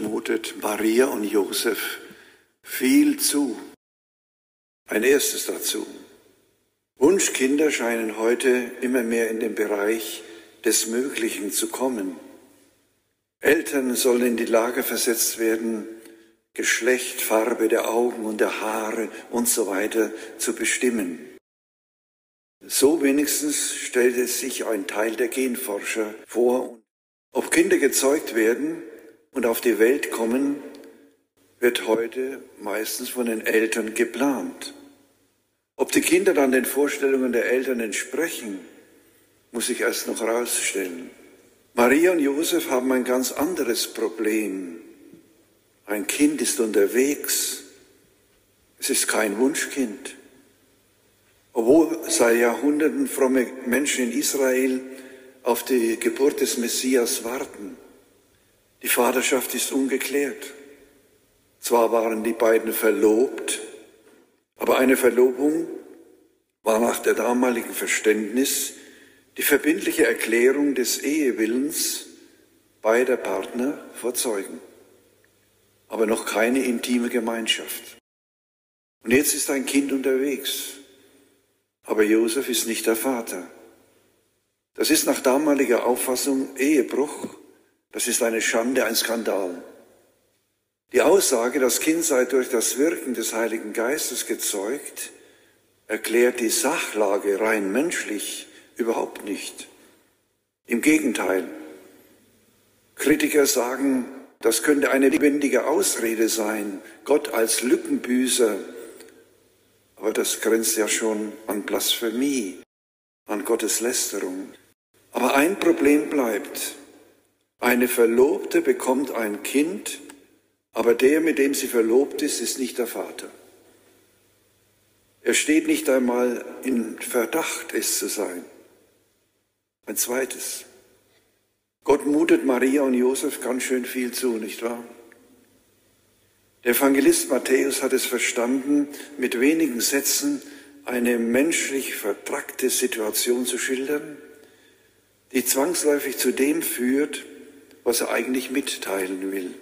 mutet Maria und Josef viel zu. Ein erstes dazu. Wunschkinder scheinen heute immer mehr in den Bereich des Möglichen zu kommen. Eltern sollen in die Lage versetzt werden, Geschlecht, Farbe der Augen und der Haare und so weiter zu bestimmen. So wenigstens stellt es sich ein Teil der Genforscher vor. Ob Kinder gezeugt werden und auf die Welt kommen, wird heute meistens von den Eltern geplant. Ob die Kinder dann den Vorstellungen der Eltern entsprechen, muss ich erst noch herausstellen. Maria und Josef haben ein ganz anderes Problem. Ein Kind ist unterwegs. Es ist kein Wunschkind. Obwohl seit Jahrhunderten fromme Menschen in Israel auf die Geburt des Messias warten. Die Vaterschaft ist ungeklärt. Zwar waren die beiden verlobt, aber eine Verlobung war nach der damaligen Verständnis die verbindliche Erklärung des Ehewillens beider Partner vor Zeugen, aber noch keine intime Gemeinschaft. Und jetzt ist ein Kind unterwegs, aber Josef ist nicht der Vater. Das ist nach damaliger Auffassung Ehebruch, das ist eine Schande, ein Skandal. Die Aussage, das Kind sei durch das Wirken des Heiligen Geistes gezeugt, erklärt die Sachlage rein menschlich überhaupt nicht. Im Gegenteil. Kritiker sagen, das könnte eine lebendige Ausrede sein, Gott als Lückenbüßer. Aber das grenzt ja schon an Blasphemie, an Gottes Lästerung. Aber ein Problem bleibt. Eine Verlobte bekommt ein Kind, aber der, mit dem sie verlobt ist, ist nicht der Vater. Er steht nicht einmal in Verdacht, es zu sein. Ein zweites. Gott mutet Maria und Josef ganz schön viel zu, nicht wahr? Der Evangelist Matthäus hat es verstanden, mit wenigen Sätzen eine menschlich vertrackte Situation zu schildern, die zwangsläufig zu dem führt, was er eigentlich mitteilen will.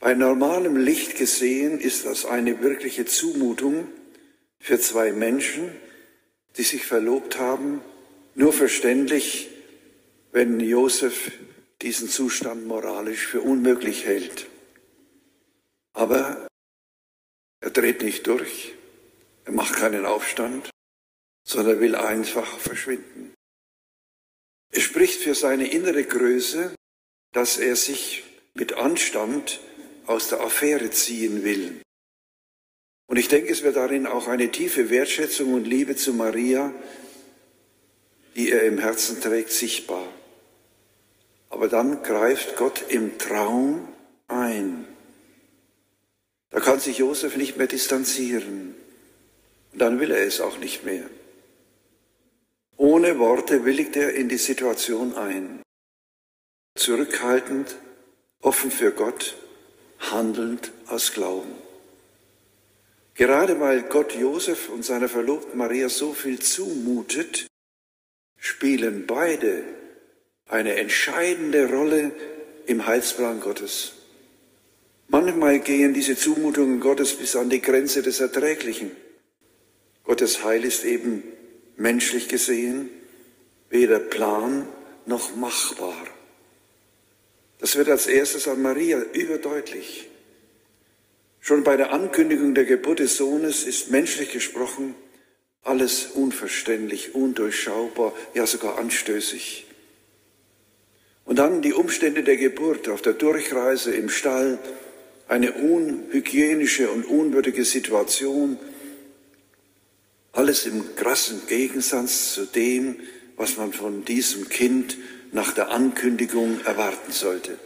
Bei normalem Licht gesehen ist das eine wirkliche Zumutung für zwei Menschen, die sich verlobt haben nur verständlich, wenn Josef diesen Zustand moralisch für unmöglich hält. Aber er dreht nicht durch, er macht keinen Aufstand, sondern will einfach verschwinden. Es spricht für seine innere Größe, dass er sich mit Anstand aus der Affäre ziehen will. Und ich denke, es wird darin auch eine tiefe Wertschätzung und Liebe zu Maria die er im Herzen trägt, sichtbar. Aber dann greift Gott im Traum ein. Da kann sich Josef nicht mehr distanzieren. Und dann will er es auch nicht mehr. Ohne Worte willigt er in die Situation ein. Zurückhaltend, offen für Gott, handelnd aus Glauben. Gerade weil Gott Josef und seiner Verlobten Maria so viel zumutet, spielen beide eine entscheidende Rolle im Heilsplan Gottes. Manchmal gehen diese Zumutungen Gottes bis an die Grenze des Erträglichen. Gottes Heil ist eben menschlich gesehen weder Plan noch machbar. Das wird als erstes an Maria überdeutlich. Schon bei der Ankündigung der Geburt des Sohnes ist menschlich gesprochen alles unverständlich, undurchschaubar, ja sogar anstößig. Und dann die Umstände der Geburt auf der Durchreise im Stall, eine unhygienische und unwürdige Situation, alles im krassen Gegensatz zu dem, was man von diesem Kind nach der Ankündigung erwarten sollte.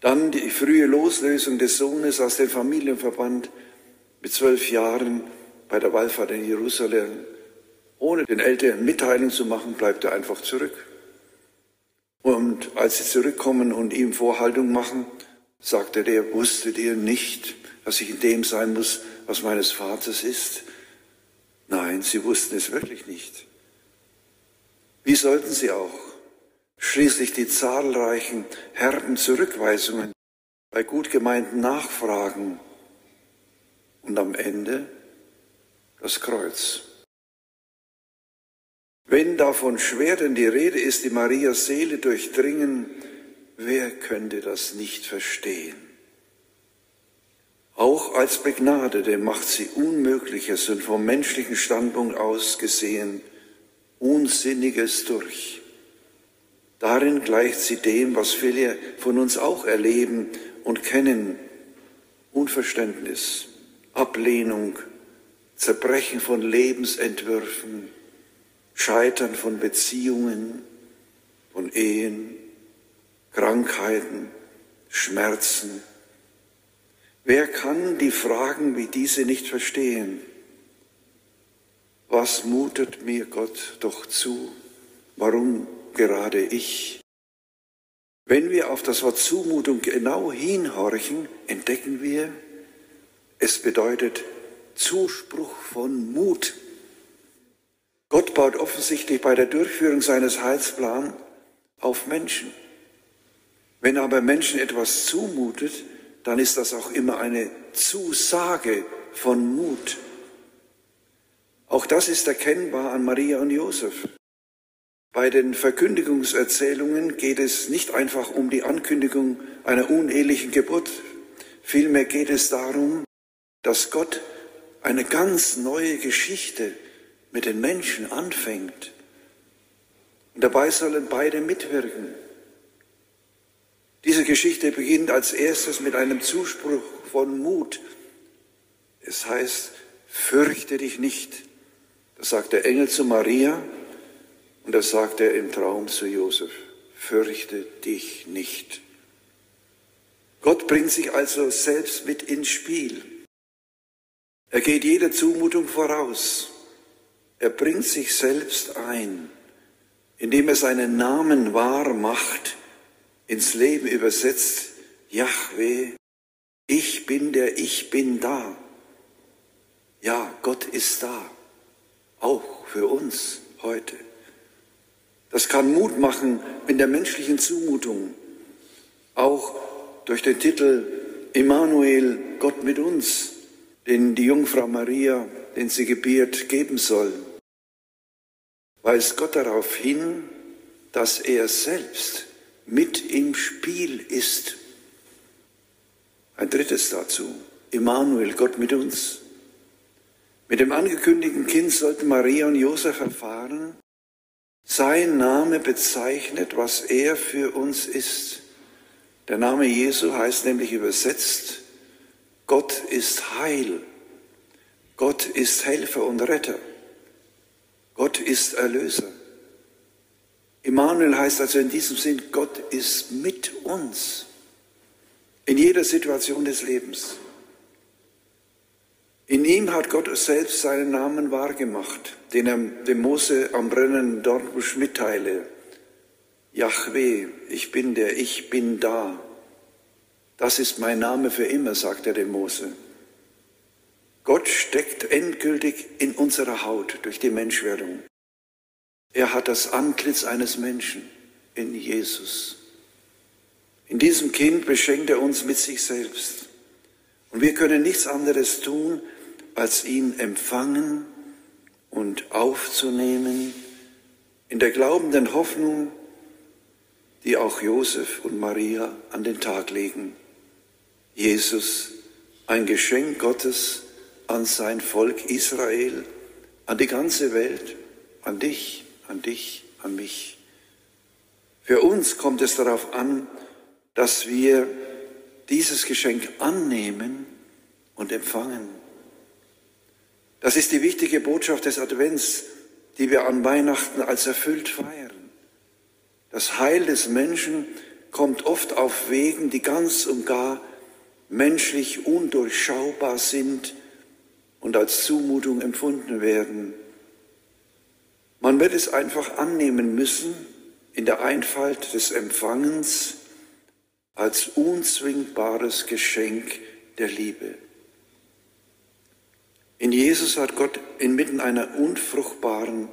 Dann die frühe Loslösung des Sohnes aus dem Familienverband mit zwölf Jahren, bei der Wallfahrt in Jerusalem, ohne den Eltern Mitteilung zu machen, bleibt er einfach zurück. Und als sie zurückkommen und ihm Vorhaltung machen, sagt er, der wusstet ihr nicht, dass ich in dem sein muss, was meines Vaters ist? Nein, sie wussten es wirklich nicht. Wie sollten sie auch? schließlich die zahlreichen herben Zurückweisungen bei gut gemeinten Nachfragen und am Ende das Kreuz. Wenn davon Schwerden die Rede ist, die Marias Seele durchdringen, wer könnte das nicht verstehen? Auch als Begnadete macht sie Unmögliches und vom menschlichen Standpunkt aus gesehen Unsinniges durch. Darin gleicht sie dem, was viele von uns auch erleben und kennen. Unverständnis, Ablehnung, Zerbrechen von Lebensentwürfen, Scheitern von Beziehungen, von Ehen, Krankheiten, Schmerzen. Wer kann die Fragen wie diese nicht verstehen? Was mutet mir Gott doch zu? Warum gerade ich? Wenn wir auf das Wort Zumutung genau hinhorchen, entdecken wir, es bedeutet Zuspruch von Mut. Gott baut offensichtlich bei der Durchführung seines Heilsplans auf Menschen. Wenn aber Menschen etwas zumutet, dann ist das auch immer eine Zusage von Mut. Auch das ist erkennbar an Maria und Josef. Bei den Verkündigungserzählungen geht es nicht einfach um die Ankündigung einer unehelichen Geburt. Vielmehr geht es darum, dass Gott eine ganz neue Geschichte mit den Menschen anfängt. Und dabei sollen beide mitwirken. Diese Geschichte beginnt als erstes mit einem Zuspruch von Mut. Es heißt, fürchte dich nicht. Das sagt der Engel zu Maria und das sagt er im Traum zu Josef. Fürchte dich nicht. Gott bringt sich also selbst mit ins Spiel. Er geht jeder Zumutung voraus. Er bringt sich selbst ein, indem er seinen Namen wahr macht, ins Leben übersetzt, Yahweh, ich bin der Ich bin da. Ja, Gott ist da, auch für uns heute. Das kann Mut machen in der menschlichen Zumutung, auch durch den Titel Immanuel, Gott mit uns den die Jungfrau Maria, den sie gebiert, geben soll, weist Gott darauf hin, dass er selbst mit im Spiel ist. Ein drittes dazu, Immanuel, Gott mit uns. Mit dem angekündigten Kind sollten Maria und Josef erfahren, sein Name bezeichnet, was er für uns ist. Der Name Jesu heißt nämlich übersetzt Gott ist Heil. Gott ist Helfer und Retter. Gott ist Erlöser. Immanuel heißt also in diesem Sinn, Gott ist mit uns in jeder Situation des Lebens. In ihm hat Gott selbst seinen Namen wahrgemacht, den er dem Mose am brennenden Dornbusch mitteile. Yahweh, ich bin der, ich bin da. Das ist mein Name für immer, sagt er dem Mose. Gott steckt endgültig in unserer Haut durch die Menschwerdung. Er hat das Antlitz eines Menschen in Jesus. In diesem Kind beschenkt er uns mit sich selbst. Und wir können nichts anderes tun, als ihn empfangen und aufzunehmen in der glaubenden Hoffnung, die auch Josef und Maria an den Tag legen. Jesus, ein Geschenk Gottes an sein Volk Israel, an die ganze Welt, an dich, an dich, an mich. Für uns kommt es darauf an, dass wir dieses Geschenk annehmen und empfangen. Das ist die wichtige Botschaft des Advents, die wir an Weihnachten als erfüllt feiern. Das Heil des Menschen kommt oft auf Wegen, die ganz und gar menschlich undurchschaubar sind und als Zumutung empfunden werden. Man wird es einfach annehmen müssen in der Einfalt des Empfangens als unzwingbares Geschenk der Liebe. In Jesus hat Gott inmitten einer unfruchtbaren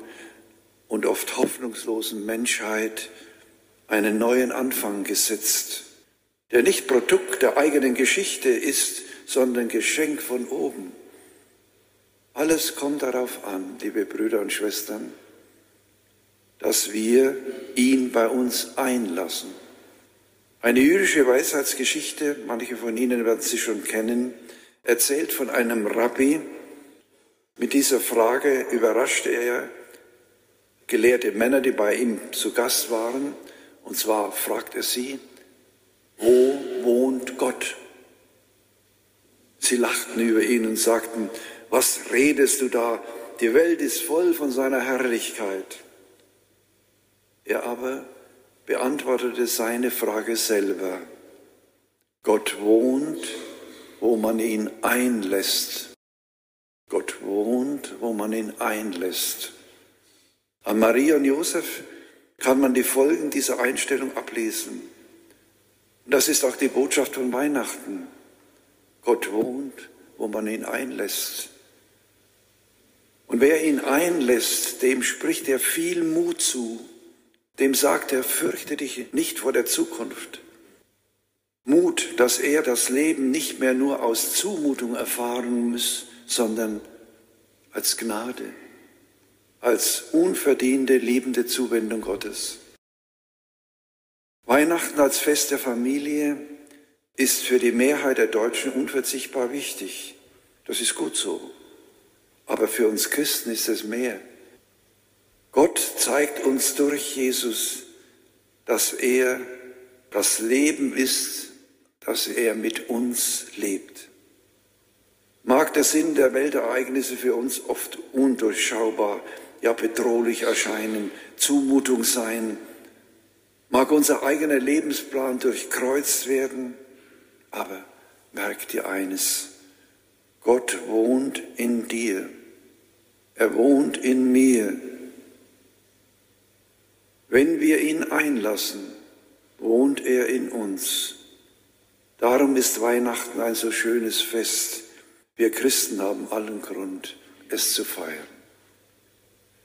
und oft hoffnungslosen Menschheit einen neuen Anfang gesetzt, der nicht Produkt der eigenen Geschichte ist, sondern Geschenk von oben. Alles kommt darauf an, liebe Brüder und Schwestern, dass wir ihn bei uns einlassen. Eine jüdische Weisheitsgeschichte, manche von Ihnen werden sie schon kennen, erzählt von einem Rabbi. Mit dieser Frage überraschte er gelehrte Männer, die bei ihm zu Gast waren. Und zwar fragt er sie, wo wohnt Gott? Sie lachten über ihn und sagten, was redest du da? Die Welt ist voll von seiner Herrlichkeit. Er aber beantwortete seine Frage selber. Gott wohnt, wo man ihn einlässt. Gott wohnt, wo man ihn einlässt. An Maria und Josef kann man die Folgen dieser Einstellung ablesen. Das ist auch die Botschaft von Weihnachten. Gott wohnt, wo man ihn einlässt. Und wer ihn einlässt, dem spricht er viel Mut zu. Dem sagt er, fürchte dich nicht vor der Zukunft. Mut, dass er das Leben nicht mehr nur aus Zumutung erfahren muss, sondern als Gnade, als unverdiente, liebende Zuwendung Gottes. Weihnachten als Fest der Familie ist für die Mehrheit der Deutschen unverzichtbar wichtig. Das ist gut so. Aber für uns Christen ist es mehr. Gott zeigt uns durch Jesus, dass er das Leben ist, dass er mit uns lebt. Mag der Sinn der Weltereignisse für uns oft undurchschaubar, ja bedrohlich erscheinen, Zumutung sein, mag unser eigener Lebensplan durchkreuzt werden, aber merk dir eines, Gott wohnt in dir, er wohnt in mir. Wenn wir ihn einlassen, wohnt er in uns. Darum ist Weihnachten ein so schönes Fest. Wir Christen haben allen Grund, es zu feiern.